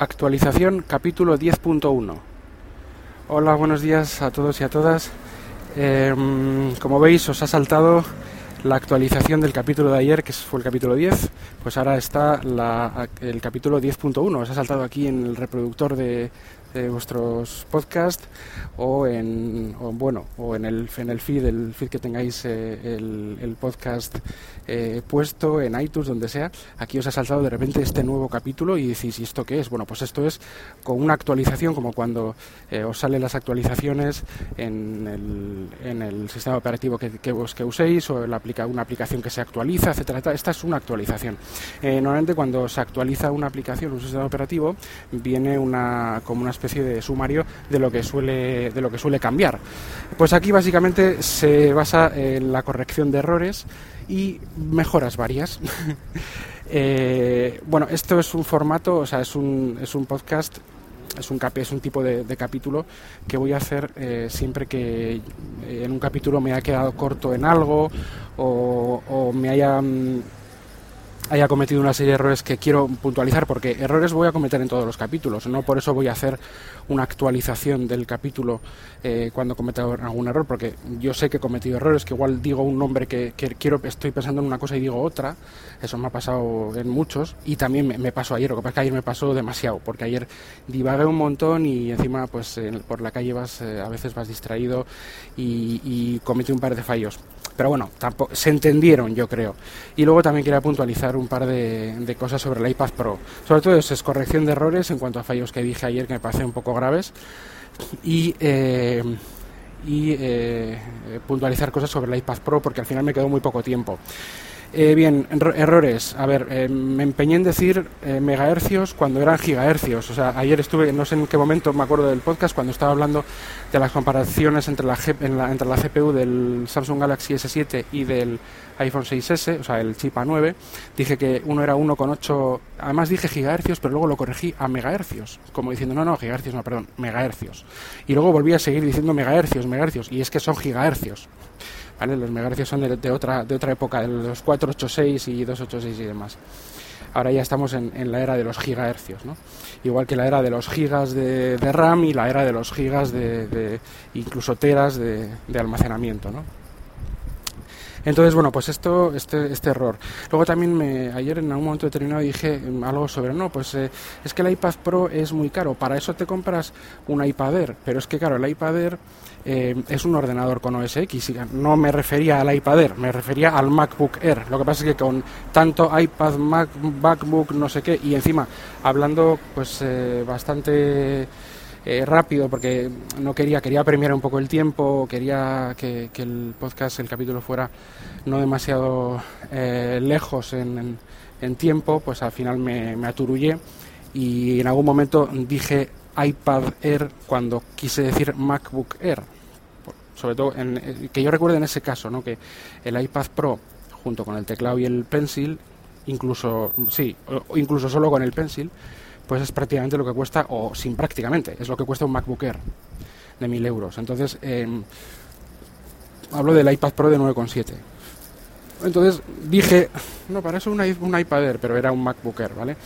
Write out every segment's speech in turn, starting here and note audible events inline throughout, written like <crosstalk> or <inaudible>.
Actualización capítulo 10.1. Hola, buenos días a todos y a todas. Em, como veis, os ha saltado la actualización del capítulo de ayer, que fue el capítulo 10. Pues ahora está el capítulo 10.1. Os ha saltado aquí en el reproductor de, de vuestros podcasts o en bueno o en el en el feed el feed que tengáis eh, el, podcast eh, puesto en iTunes donde sea aquí os ha saltado de repente este nuevo capítulo y decís ¿y esto qué es? bueno pues esto es con una actualización como cuando eh, os salen las actualizaciones en el, en el sistema operativo que, que, que uséis o la aplica, una aplicación que se actualiza etcétera esta es una actualización. Normalmente cuando se actualiza una aplicación un sistema operativo viene una como una especie de sumario de lo que suele de lo que suele cambiar. Pues aquí básicamente se basa en la corrección de errores y mejoras varias. <laughs> Eh, bueno, esto es un formato, o sea, es un, es un podcast es un, es un tipo de, capítulo que voy a hacer eh, siempre que eh, en un capítulo me haya quedado corto en algo o, o me haya mm, haya cometido una serie de errores que quiero puntualizar, porque errores voy a cometer en todos los capítulos, no por eso voy a hacer una actualización del capítulo eh, cuando cometa algún error, porque yo sé que he cometido errores, que igual digo un nombre que, quiero, estoy pensando en una cosa y digo otra, eso me ha pasado en muchos, y también me, pasó ayer, lo que pasa es que ayer me pasó demasiado, porque ayer divagué un montón y encima pues por la calle vas, eh, a veces vas distraído y, y cometí un par de fallos. Pero bueno, tampoco, se entendieron, yo creo. Y luego también quería puntualizar un par de, cosas sobre el iPad Pro. Sobre todo eso, es corrección de errores en cuanto a fallos que dije ayer que me parecen un poco graves. Y, eh, y eh, puntualizar cosas sobre el iPad Pro porque al final me quedó muy poco tiempo. Eh, bien, errores. A ver, eh, me empeñé en decir eh, megahercios cuando eran gigahercios. O sea, ayer estuve, no sé en qué momento me acuerdo del podcast, cuando estaba hablando de las comparaciones entre la, entre la CPU del Samsung Galaxy S7 y del iPhone 6S, o sea, el chip A9. Dije que uno era 1,8, además dije gigahercios, pero luego lo corregí a megahercios, como diciendo, no, no, gigahercios, no, perdón, megahercios. Y luego volví a seguir diciendo megahercios, megahercios, y es que son gigahercios. Los megahercios son de, otra, de otra época, de los 486 y 286 y demás. Ahora ya estamos en, la era de los gigahercios, ¿no? Igual que la era de los gigas de, RAM y la era de los gigas de, incluso teras de, almacenamiento, ¿no? Entonces, bueno, pues esto, este, este error. Luego también me, ayer en algún momento determinado dije mm, algo sobre, no, pues eh, es que el iPad Pro es muy caro, para eso te compras un iPad Air, pero es que claro, el iPad Air eh, es un ordenador con OS X. No me refería al iPad Air, me refería al MacBook Air. Lo que pasa es que con tanto iPad, Mac, MacBook, no sé qué, y encima hablando pues eh, bastante eh, rápido porque no quería, quería premiar un poco el tiempo, quería que, el podcast, el capítulo fuera no demasiado lejos en, tiempo, pues al final me, me aturullé y en algún momento dije iPad Air cuando quise decir MacBook Air sobre todo en, eh, que yo recuerdo en ese caso, ¿no? que el iPad Pro junto con el teclado y el pencil, incluso sí, incluso solo con el pencil, pues es prácticamente lo que cuesta, o sin prácticamente, es lo que cuesta un MacBook Air de 1000 euros. Entonces, em, hablo del iPad Pro de 9,7. Entonces dije, no, para eso un, un iPad Air, pero era un MacBook Air, ¿vale?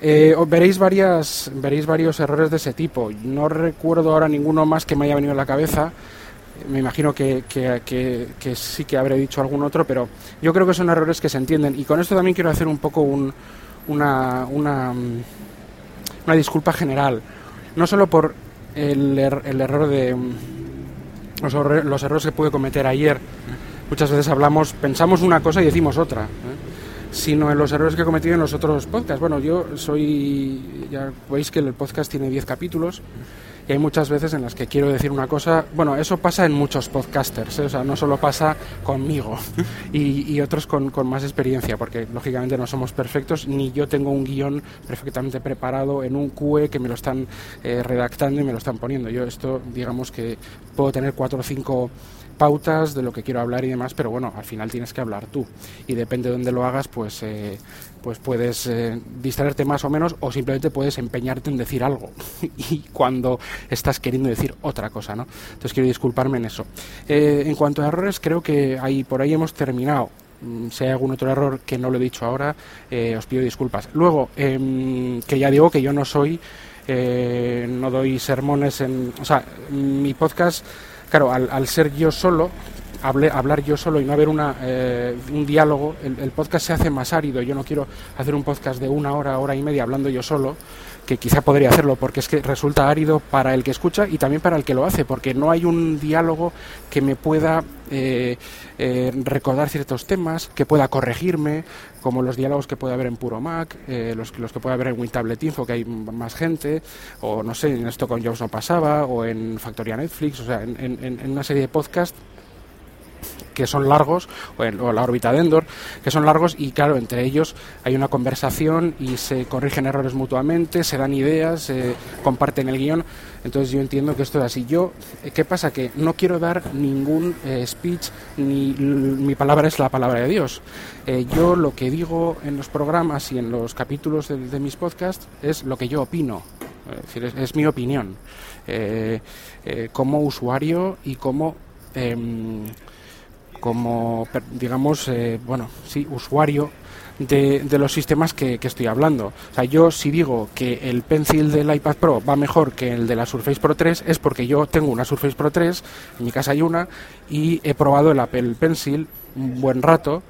Eh, veréis, varias, veréis varios errores de ese tipo. No recuerdo ahora ninguno más que me haya venido a la cabeza me imagino que, sí que habré dicho algún otro, pero yo creo que son errores que se entienden. Y con esto también quiero hacer un poco una, una, una, disculpa general. No solo por el, er, el error de los, los, errores que pude cometer ayer. Muchas veces hablamos, pensamos una cosa y decimos otra. ¿eh? sino en los errores que he cometido en los otros podcasts. Bueno, yo soy, ya veis que el podcast tiene 10 capítulos y hay muchas veces en las que quiero decir una cosa, bueno, eso pasa en muchos podcasters, ¿eh? o sea, no solo pasa conmigo <laughs> y, otros con, más experiencia, porque lógicamente no somos perfectos, ni yo tengo un guion perfectamente preparado en un QE que me lo están eh, redactando y me lo están poniendo. Yo esto, digamos que puedo tener cuatro o cinco pautas de lo que quiero hablar y demás, pero bueno, al final tienes que hablar tú y depende de dónde lo hagas, pues, eh, pues puedes eh, distraerte más o menos o simplemente puedes empeñarte en decir algo <laughs> y cuando estás queriendo decir otra cosa, ¿no? Entonces quiero disculparme en eso. Eh, en cuanto a errores, creo que ahí por ahí hemos terminado Mm, si hay algún otro error que no lo he dicho ahora, eh, os pido disculpas. Luego, em, que ya digo que yo no soy, eh, no doy sermones en... O sea, mi podcast, claro, al, ser yo solo, hablar yo solo y no haber una, eh, un diálogo, el, podcast se hace más árido. Yo no quiero hacer un podcast de una hora, hora y media hablando yo solo, que quizá podría hacerlo porque es que resulta árido para el que escucha y también para el que lo hace, porque no hay un diálogo que me pueda eh, eh, recordar ciertos temas, que pueda corregirme, como los diálogos que puede haber en Puro Mac, eh, los, los, que puede haber en WinTablet Info, que hay más gente, o no sé, en esto con Jobs no pasaba, o en Factoría Netflix, o sea, en, en una serie de podcasts que son largos, o, la órbita de Endor, que son largos y claro, entre ellos hay una conversación y se corrigen errores mutuamente, se dan ideas, se comparten el guion. Entonces yo entiendo que esto es así. Yo, eh, ¿qué pasa? Que no quiero dar ningún eh, speech, ni mi palabra es la palabra de Dios. Eh, yo lo que digo en los programas y en los capítulos de, mis podcasts es lo que yo opino. Es decir, es, mi opinión. como usuario y como em, como, digamos, eh, bueno, sí, usuario de, de los sistemas que, que, estoy hablando. O sea, yo si digo que el Pencil del iPad Pro va mejor que el de la Surface Pro 3 es porque yo tengo una Surface Pro 3, en mi casa hay una, y he probado el Apple Pencil un buen rato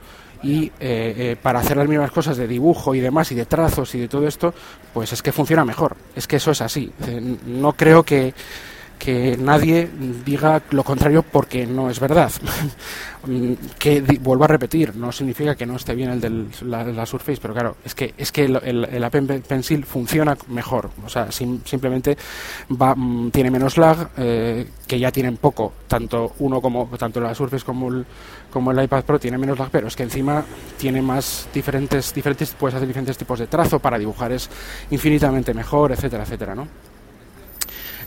y eh, eh, para hacer las mismas cosas de dibujo y demás y de trazos y de todo esto, pues es que funciona mejor. Es que eso es así. No creo que que nadie diga lo contrario porque no es verdad. <laughs> que vuelvo a repetir, no significa que no esté bien el de la, Surface, pero claro, es que es que el, el, Apple Pencil funciona mejor, o sea, simplemente va, mm, tiene menos lag, eh, que ya tienen poco, tanto uno como tanto la Surface como el, como el iPad Pro tiene menos lag, pero es que encima tiene más diferentes diferentes puedes hacer diferentes tipos de trazo para dibujar es infinitamente mejor, etcétera, etcétera, ¿no?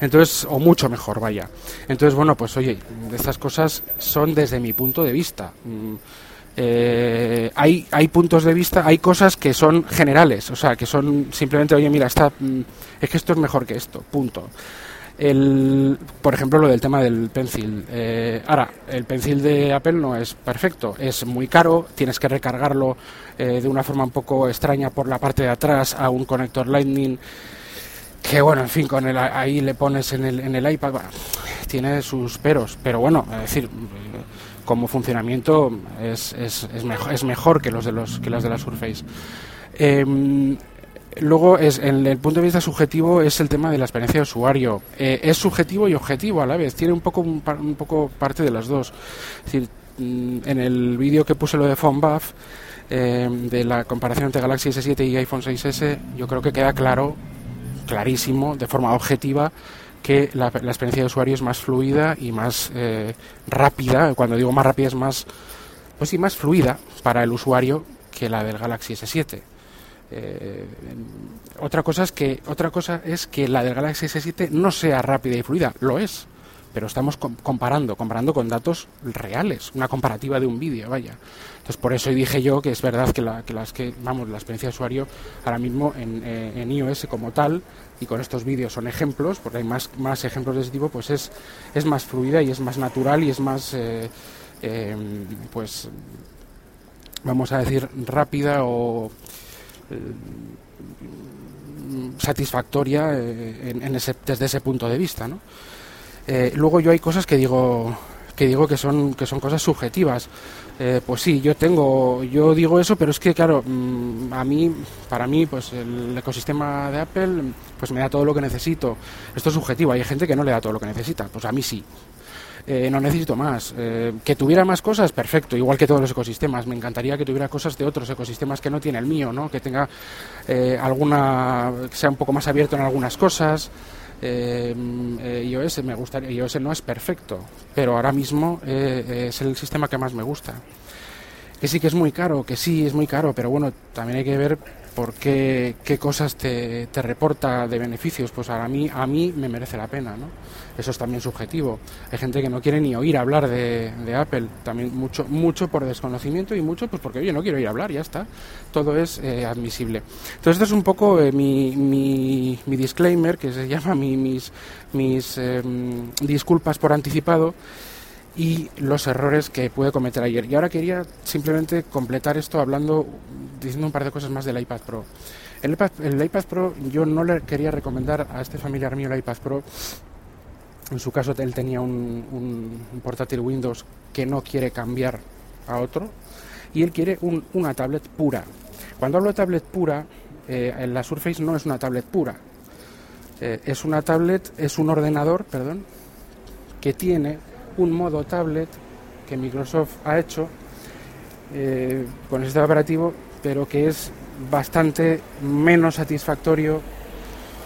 Entonces, o mucho mejor, vaya. Entonces, bueno, pues oye, estas cosas son desde mi punto de vista. Mm, eh, hay, hay puntos de vista, hay cosas que son generales, o sea, que son simplemente, oye, mira, está, mm, es que esto es mejor que esto, punto. El, por ejemplo, lo del tema del pencil. Eh, ahora, el pencil de Apple no es perfecto, es muy caro, tienes que recargarlo eh, de una forma un poco extraña por la parte de atrás a un conector Lightning que bueno, en fin, con el, ahí le pones en el, en el iPad, tiene sus peros, pero bueno, es decir, como funcionamiento es, es, es, mejor, es mejor que los de los que las de la Surface. Em, luego, es, en el punto de vista subjetivo, es el tema de la experiencia de usuario. Eh, es subjetivo y objetivo a la vez, tiene un poco, un, poco parte de las dos. Es decir, mm, en el vídeo que puse lo de PhoneBuff, eh, de la comparación entre Galaxy S7 y iPhone 6S, yo creo que queda claro clarísimo, de forma objetiva, que la, experiencia de usuario es más fluida y más eh, rápida. Cuando digo más rápida es más, pues sí, más fluida para el usuario que la del Galaxy S7. Eh, otra cosa es que otra cosa es que la del Galaxy S7 no sea rápida y fluida, lo es pero estamos comparando, comparando con datos reales, una comparativa de un vídeo, vaya. Entonces por eso dije yo que es verdad que, la, que las que, vamos, la experiencia de usuario ahora mismo en, eh, en iOS como tal, y con estos vídeos son ejemplos, porque hay más, más ejemplos de ese tipo, pues es, es más fluida y es más natural y es más, eh, eh, pues, vamos a decir, rápida o satisfactoria en, ese, desde ese punto de vista, ¿no? Eh, luego yo hay cosas que digo que digo que son que son cosas subjetivas. Eh, pues sí, yo tengo, yo digo eso, pero es que claro, mm, a mí, para mí, pues el ecosistema de Apple, pues me da todo lo que necesito. Esto es subjetivo. Hay gente que no le da todo lo que necesita. Pues a mí sí. Eh, no necesito más. que tuviera más cosas, perfecto, igual que todos los ecosistemas. Me encantaría que tuviera cosas de otros ecosistemas que no tiene el mío, ¿no? Que tenga alguna, que sea un poco más abierto en algunas cosas eh, eh, iOS me gustaría iOS no es perfecto pero ahora mismo eh, es el sistema que más me gusta. Que sí que es muy caro que sí es muy caro pero bueno también hay que ver por qué, qué cosas te, te, reporta de beneficios, pues a mí, a mí me merece la pena, ¿no? Eso es también subjetivo. Hay gente que no quiere ni oír hablar de, Apple, también mucho, mucho por desconocimiento y mucho pues porque, oye, no quiero ir a hablar, ya está. Todo es eh, admisible. Entonces, esto es un poco eh, mi, mi, mi, disclaimer, que se <laughs> llama mi, mis, mis em, disculpas por anticipado. y los errores que puede cometer ayer. Y ahora quería simplemente completar esto hablando, diciendo un par de cosas más del iPad Pro. El iPad, Pro, yo no le quería recomendar a este familiar mío el iPad Pro. En su caso, él tenía un, portátil Windows que no quiere cambiar a otro y él quiere una tablet pura. Cuando hablo de tablet pura, eh, la Surface no es una tablet pura. Eh, es una tablet, es un ordenador, perdón, que tiene un modo tablet que Microsoft ha hecho eh, con el sistema operativo, pero que es bastante menos satisfactorio,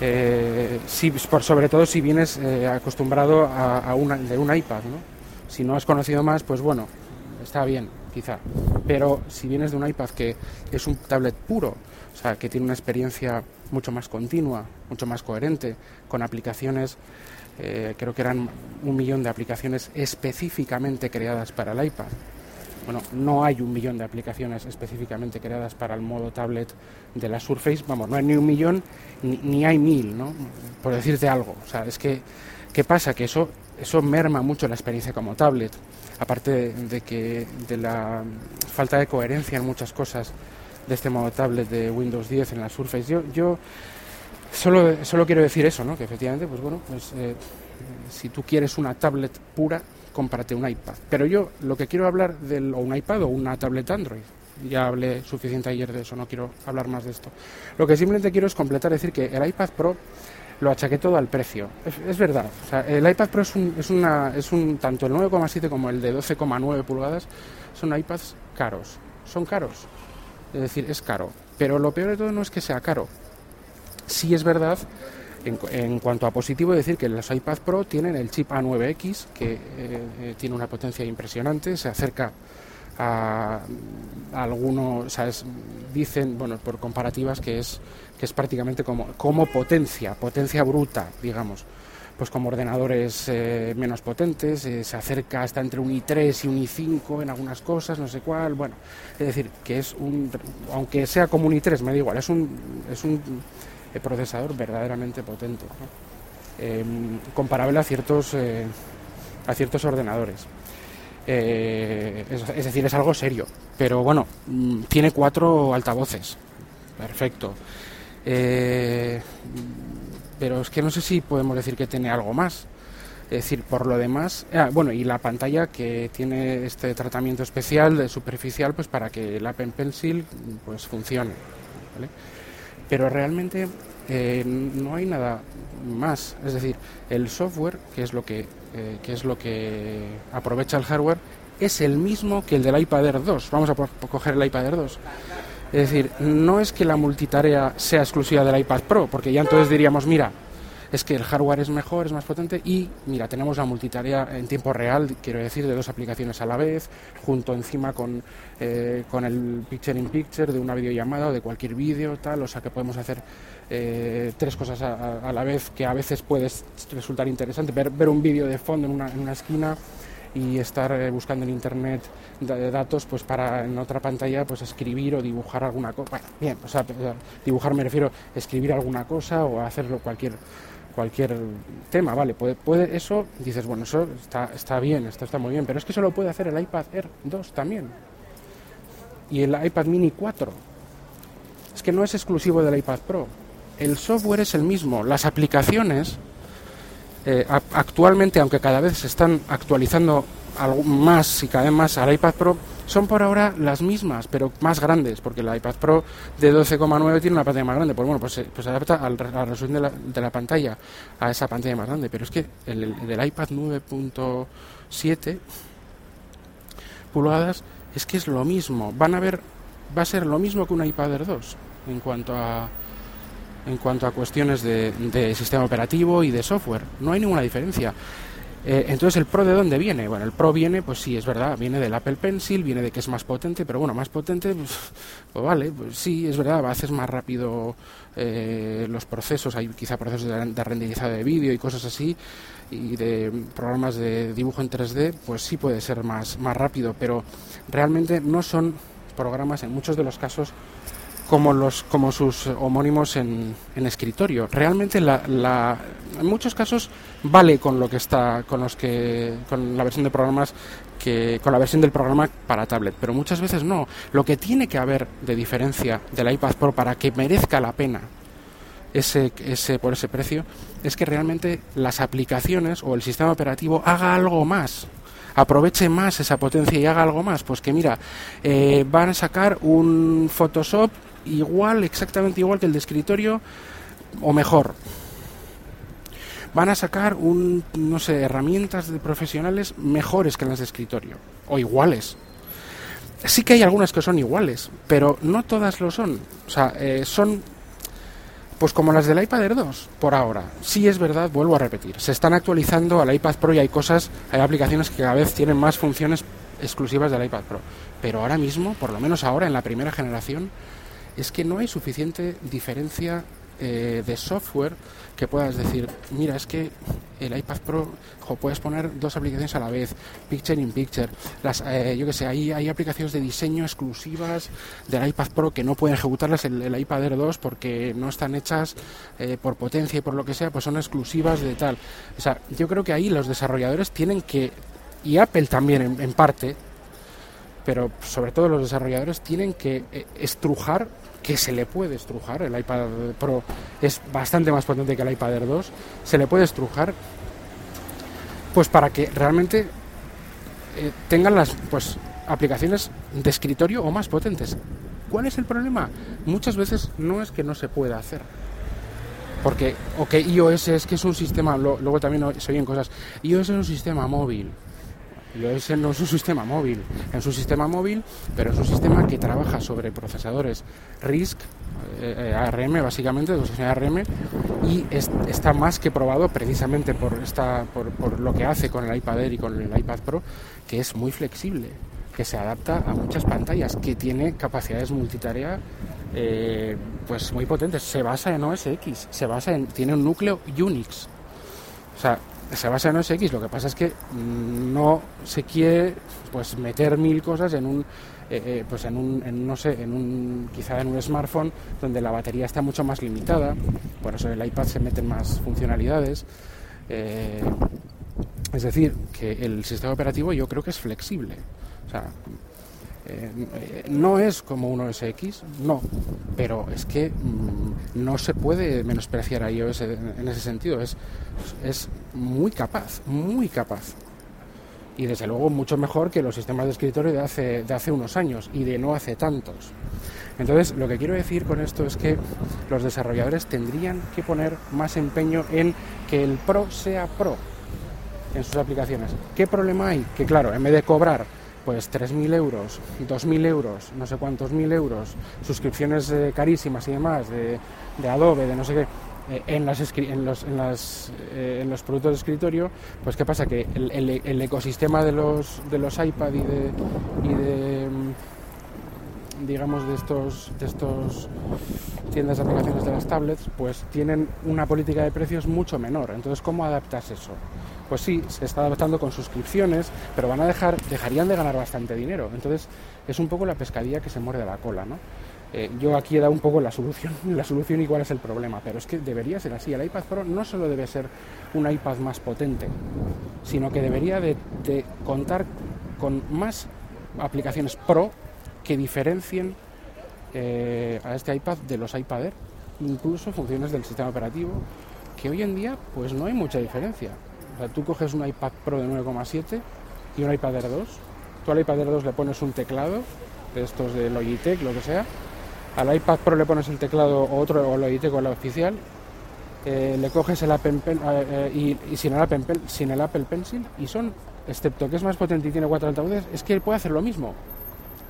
eh, si, por, sobre todo si vienes eh, acostumbrado a, una, de un iPad. ¿no? Si no has conocido más, pues bueno, está bien, quizá. Pero si vienes de un iPad que es un tablet puro, o sea, que tiene una experiencia mucho más continua, mucho más coherente, con aplicaciones eh, creo que eran un millón de aplicaciones específicamente creadas para el iPad. Bueno, no hay un millón de aplicaciones específicamente creadas para el modo tablet de la Surface. Vamos, no hay ni un millón ni, hay mil, ¿no? Por decirte algo. O sea, es que, ¿qué pasa? Que eso, eso merma mucho la experiencia como tablet. Aparte de, que de la falta de coherencia en muchas cosas de este modo tablet de Windows 10 en la Surface. Yo, yo Solo, solo quiero decir eso, ¿no? Que efectivamente, pues bueno, pues eh, si tú quieres una tablet pura, cómprate un iPad. Pero yo lo que quiero hablar del o un iPad o una tablet Android. Ya hablé suficiente ayer de eso, no quiero hablar más de esto. Lo que simplemente quiero es completar, decir que el iPad Pro lo achaqué todo al precio. Es, verdad. O sea, el iPad Pro es un, es una, es un tanto el 9,7 como el de 12,9 pulgadas son iPads caros. Son caros. Es decir, es caro. Pero lo peor de todo no es que sea caro, Sí es verdad, en, cuanto a positivo, decir que los iPad Pro tienen el chip A9X, que eh, eh, tiene una potencia impresionante, se acerca a, algunos, ¿sabes? dicen, bueno, por comparativas, que es, que es prácticamente como, como potencia, potencia bruta, digamos pues como ordenadores eh, menos potentes, se acerca hasta entre un i3 y un i5 en algunas cosas, no sé cuál, bueno, es decir, que es un, aunque sea como un i3, me da igual, es un, es un procesador verdaderamente potente, em, comparable a ciertos, eh, a ciertos ordenadores. Eh, es, decir, es algo serio, pero bueno, mm, tiene cuatro altavoces, perfecto. Eh, pero es que no sé si podemos decir que tiene algo más. Es decir, por lo demás, ah, bueno, y la pantalla que tiene este tratamiento especial de superficial, pues para que el Apple Pencil pues funcione. ¿vale? Pero realmente eh, no hay nada más. Es decir, el software, que es lo que, eh, que es lo que aprovecha el hardware, es el mismo que el del iPad Air 2. Vamos a coger el iPad Air 2. Es decir, no es que la multitarea sea exclusiva del iPad Pro, porque ya entonces diríamos, mira, es que el hardware es mejor, es más potente y mira, tenemos la multitarea en tiempo real, quiero decir, de dos aplicaciones a la vez, junto encima con, eh, con el picture in picture de una videollamada o de cualquier vídeo, tal, o sea que podemos hacer eh, tres cosas a, la vez que a veces puede resultar interesante, ver, ver un vídeo de fondo en una, en una esquina y estar eh, buscando en internet datos pues para en otra pantalla pues escribir o dibujar alguna cosa bueno, bien o sea dibujar me refiero a escribir alguna cosa o hacerlo cualquier cualquier tema, vale, puede, puede eso, dices, bueno, eso está, está bien, esto está muy bien, pero es que eso lo puede hacer el iPad Air 2 también. Y el iPad Mini 4. Es que no es exclusivo del iPad Pro. El software es el mismo, las aplicaciones eh, actualmente, aunque cada vez se están actualizando más y cada vez más al iPad Pro, son por ahora las mismas, pero más grandes, porque el iPad Pro de 12,9 tiene una pantalla más grande. Pues bueno, pues, se pues adapta a la resolución de la, pantalla a esa pantalla más grande. Pero es que el, del iPad 9.7 pulgadas es que es lo mismo. Van a ver, va a ser lo mismo que un iPad Air 2 en cuanto a en cuanto a cuestiones de, de sistema operativo y de software. No hay ninguna diferencia. Eh, entonces, ¿el Pro de dónde viene? Bueno, el Pro viene, pues sí, es verdad, viene del Apple Pencil, viene de que es más potente, pero bueno, más potente, pues, pues vale, pues sí, es verdad, haces más rápido eh, los procesos, hay quizá procesos de, renderizado de vídeo y cosas así, y de programas de dibujo en 3D, pues sí puede ser más, más rápido, pero realmente no son programas en muchos de los casos como los como sus homónimos en, en escritorio realmente la, la, en muchos casos vale con lo que está, con los que, con la versión de programas que, con la versión del programa para tablet, pero muchas veces no. Lo que tiene que haber de diferencia del iPad Pro para que merezca la pena ese, ese, por ese precio es que realmente las aplicaciones o el sistema operativo haga algo más aproveche más esa potencia y haga algo más pues que mira eh, van a sacar un Photoshop igual exactamente igual que el de escritorio o mejor van a sacar un no sé herramientas de profesionales mejores que las de escritorio o iguales sí que hay algunas que son iguales pero no todas lo son o sea eh, son pues como las del iPad Air 2, por ahora. Sí es verdad, vuelvo a repetir, se están actualizando al iPad Pro y hay cosas, hay aplicaciones que cada vez tienen más funciones exclusivas del iPad Pro. Pero ahora mismo, por lo menos ahora en la primera generación, es que no hay suficiente diferencia eh, de software que puedas decir, mira, es que el iPad Pro puedes poner dos aplicaciones a la vez, Picture in Picture, las, eh, yo que sé, hay, hay aplicaciones de diseño exclusivas del iPad Pro que no pueden ejecutarlas el, el iPad Air 2 porque no están hechas eh, por potencia y por lo que sea, pues son exclusivas de tal. O sea, yo creo que ahí los desarrolladores tienen que, y Apple también en, en parte, pero sobre todo los desarrolladores tienen que estrujar que se le puede estrujar, el iPad Pro es bastante más potente que el iPad Air 2, se le puede estrujar pues para que realmente eh, tengan las pues aplicaciones de escritorio o más potentes. ¿Cuál es el problema? Muchas veces no es que no se pueda hacer. Porque, ok, iOS es que es un sistema, lo, luego también se oyen cosas, iOS es un sistema móvil, no es un sistema móvil, es un sistema móvil, pero es un sistema que trabaja sobre procesadores RISC, eh, ARM básicamente, de ARM, y está más que probado precisamente por, esta, por, por lo que hace con el iPad Air y con el iPad Pro, que es muy flexible, que se adapta a muchas pantallas, que tiene capacidades multitarea eh, pues muy potentes. Se basa en OS X, se basa en, tiene un núcleo Unix. O sea, se basa en OS X, lo que pasa es que no se quiere pues meter mil cosas en un eh, eh, pues en un en, no sé en un quizá en un smartphone donde la batería está mucho más limitada. Por eso en el iPad se meten más funcionalidades. Eh, es decir que el sistema operativo yo creo que es flexible. O sea eh, no es como un OS X, no, pero es que mm, no se puede menospreciar a iOS en ese sentido, es, es muy capaz, muy capaz. Y desde luego mucho mejor que los sistemas de escritorio de hace, de hace unos años y de no hace tantos. Entonces, lo que quiero decir con esto es que los desarrolladores tendrían que poner más empeño en que el Pro sea Pro en sus aplicaciones. ¿Qué problema hay? Que claro, en vez de cobrar pues 3.000 euros, 2.000 euros, no sé cuántos mil euros, suscripciones eh, carísimas y demás de, de, Adobe, de no sé qué, eh, en, las, en, los, en, las, eh, en los productos de escritorio, pues qué pasa que el, ecosistema de los, de los iPad y de, y de mm, digamos de estos de estos tiendas de aplicaciones de las tablets pues tienen una política de precios mucho menor. Entonces cómo adaptas eso pues sí, se está adaptando con suscripciones, pero van a dejar, dejarían de ganar bastante dinero. Entonces, es un poco la pescadilla que se muerde la cola, ¿no? Eh, yo aquí he dado un poco la solución, <laughs> la solución cuál es el problema, pero es que debería ser así. El iPad Pro no solo debe ser un iPad más potente, sino que debería de, de contar con más aplicaciones Pro que diferencien eh, a este iPad de los iPad Air, incluso funciones del sistema operativo, que hoy en día pues no hay mucha diferencia. O sea, tú coges un iPad Pro de 9,7 y un iPad Air 2. Tú al iPad Air 2 le pones un teclado, de estos de Logitech, lo que sea. Al iPad Pro le pones el teclado o otro, o Logitech o la oficial. Eh, le coges el Apple Pen, eh, eh, y, sin, el Apple, Pencil y son, excepto que es más potente y tiene cuatro altavoces, es que puede hacer lo mismo.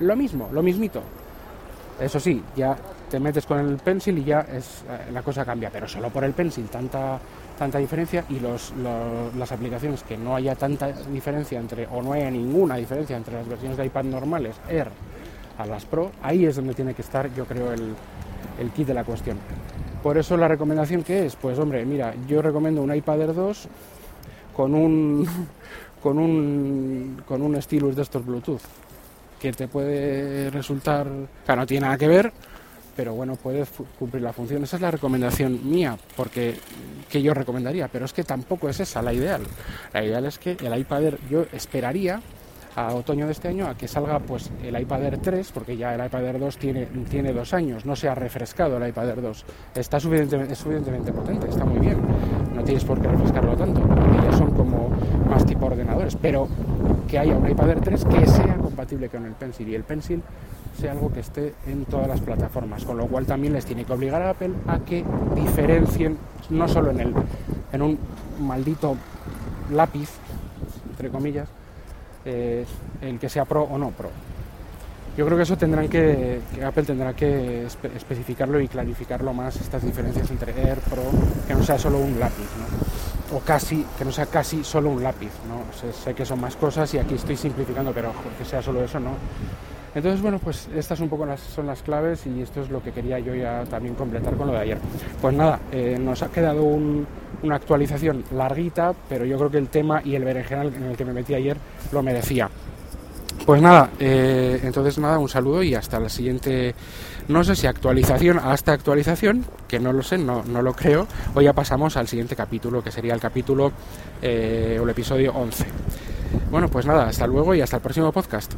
Lo mismo, lo mismito. Eso sí, ya te metes con el pencil y ya es, la cosa cambia, pero solo por el pencil tanta tanta diferencia y los, los, las aplicaciones que no haya tanta diferencia entre, o no haya ninguna diferencia entre las versiones de iPad normales, Air, a las Pro, ahí es donde tiene que estar, yo creo, el, el kit de la cuestión. Por eso la recomendación que es, pues hombre, mira, yo recomiendo un iPad Air 2 con un <laughs> con un con un stylus de estos Bluetooth que te puede resultar, claro, no tiene nada que ver, pero bueno, puede cumplir la función. Esa es la recomendación mía, porque que yo recomendaría, pero es que tampoco es esa la ideal. La ideal es que el iPad Air, yo esperaría a otoño de este año a que salga pues el iPad Air 3, porque ya el iPad Air 2 tiene, tiene dos años, no se ha refrescado el iPad Air 2. Está suficientemente, es suficientemente potente, está muy bien, no tienes por qué refrescarlo tanto, porque ya son como más tipo ordenadores, pero que haya un iPad Air 3 que sea compatible con el Pencil y el Pencil sea algo que esté en todas las plataformas, con lo cual también les tiene que obligar a Apple a que diferencien no solo en el en un maldito lápiz entre comillas eh, el que sea Pro o no Pro. Yo creo que eso tendrán que, Apple tendrá que especificarlo y clarificarlo más estas diferencias entre Air, Pro, que no sea solo un lápiz, ¿no? o casi, que no sea casi solo un lápiz, ¿no? Sé, que son más cosas y aquí estoy simplificando, pero que sea solo eso, ¿no? Entonces, bueno, pues estas un poco las, son las claves y esto es lo que quería yo ya también completar con lo de ayer. Pues nada, eh, nos ha quedado una actualización larguita, pero yo creo que el tema y el berenjenal en el que me metí ayer lo merecía. Pues nada, eh, entonces nada, un saludo y hasta la siguiente, no sé si actualización, hasta actualización, que no lo sé, no, no lo creo, hoy ya pasamos al siguiente capítulo, que sería el capítulo eh, o el episodio 11. Bueno, pues nada, hasta luego y hasta el próximo podcast.